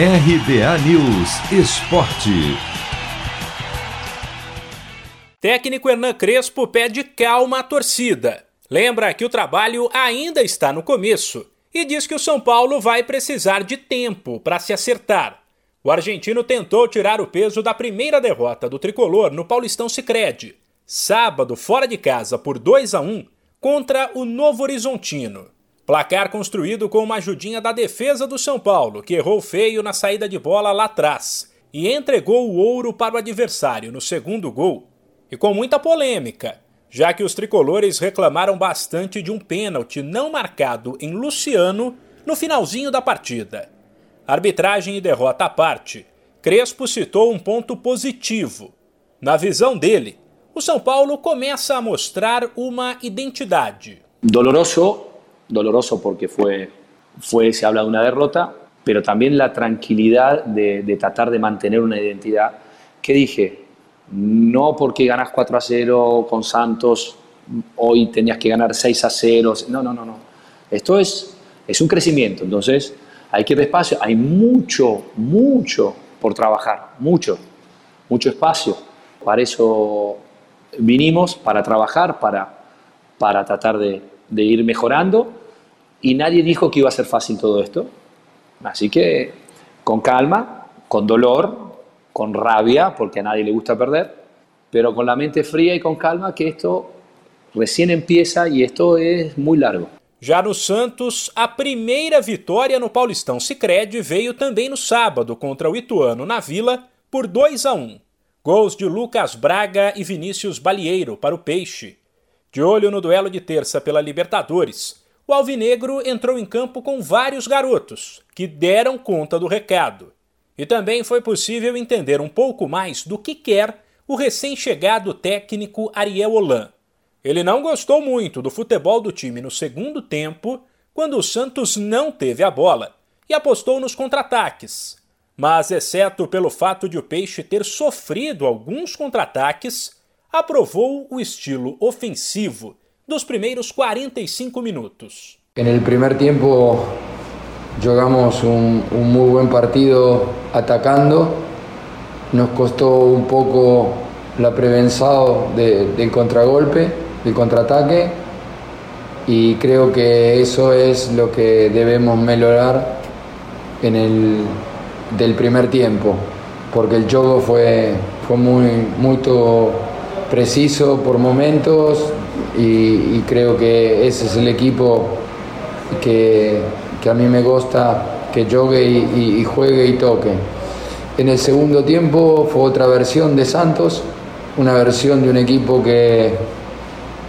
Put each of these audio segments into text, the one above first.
RBA News Esporte. Técnico Hernan Crespo pede calma à torcida. Lembra que o trabalho ainda está no começo e diz que o São Paulo vai precisar de tempo para se acertar. O argentino tentou tirar o peso da primeira derrota do tricolor no Paulistão Sicredi, sábado fora de casa por 2 a 1 contra o Novo Horizontino. Placar construído com uma ajudinha da defesa do São Paulo, que errou feio na saída de bola lá atrás e entregou o ouro para o adversário no segundo gol. E com muita polêmica, já que os tricolores reclamaram bastante de um pênalti não marcado em Luciano no finalzinho da partida. Arbitragem e derrota à parte, Crespo citou um ponto positivo. Na visão dele, o São Paulo começa a mostrar uma identidade. Doloroso doloroso porque fue, fue, se habla de una derrota, pero también la tranquilidad de, de tratar de mantener una identidad que dije, no porque ganas 4 a 0 con Santos, hoy tenías que ganar 6 a 0, no, no, no, no. Esto es, es un crecimiento, entonces hay que ir despacio, hay mucho, mucho por trabajar, mucho, mucho espacio. Para eso vinimos, para trabajar, para, para tratar de, de ir mejorando y nadie dijo que iba a ser fácil todo esto. Así que con calma, con dolor, con rabia, porque a nadie le gusta perder, pero con la mente fría y con calma que esto recién empieza y esto es muy largo. Já no Santos, a primeira vitória no Paulistão Sicredi veio também no sábado contra o Ituano na Vila por 2 a 1. Gols de Lucas Braga e Vinícius Balieiro para o Peixe. De olho no duelo de terça pela Libertadores, o Alvinegro entrou em campo com vários garotos, que deram conta do recado. E também foi possível entender um pouco mais do que quer o recém-chegado técnico Ariel Holan. Ele não gostou muito do futebol do time no segundo tempo, quando o Santos não teve a bola, e apostou nos contra-ataques. Mas, exceto pelo fato de o Peixe ter sofrido alguns contra-ataques, aprovou o estilo ofensivo dos primeros 45 minutos. En el primer tiempo jugamos un, muy buen partido atacando. Nos costó un poco la prevención de, del contragolpe, del contraataque. Y creo que eso es lo que debemos mejorar en el del primer tiempo, porque el juego fue, fue muy, muy preciso por momentos, y, creo que ese es el equipo que, a mí me gusta que juegue y, juegue y toque. En el segundo tiempo fue otra versión de Santos, una versión de un equipo que,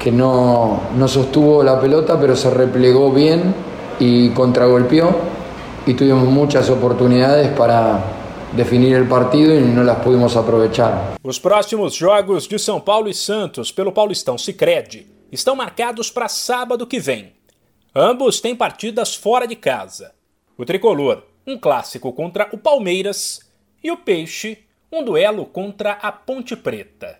que no, no sostuvo la pelota, pero se replegó bien y contragolpeó y tuvimos muchas oportunidades para, definir o partido e não las pudimos aproveitar. Os próximos jogos de São Paulo e Santos pelo Paulistão Sicredi estão marcados para sábado que vem. Ambos têm partidas fora de casa. O tricolor, um clássico contra o Palmeiras, e o Peixe, um duelo contra a Ponte Preta.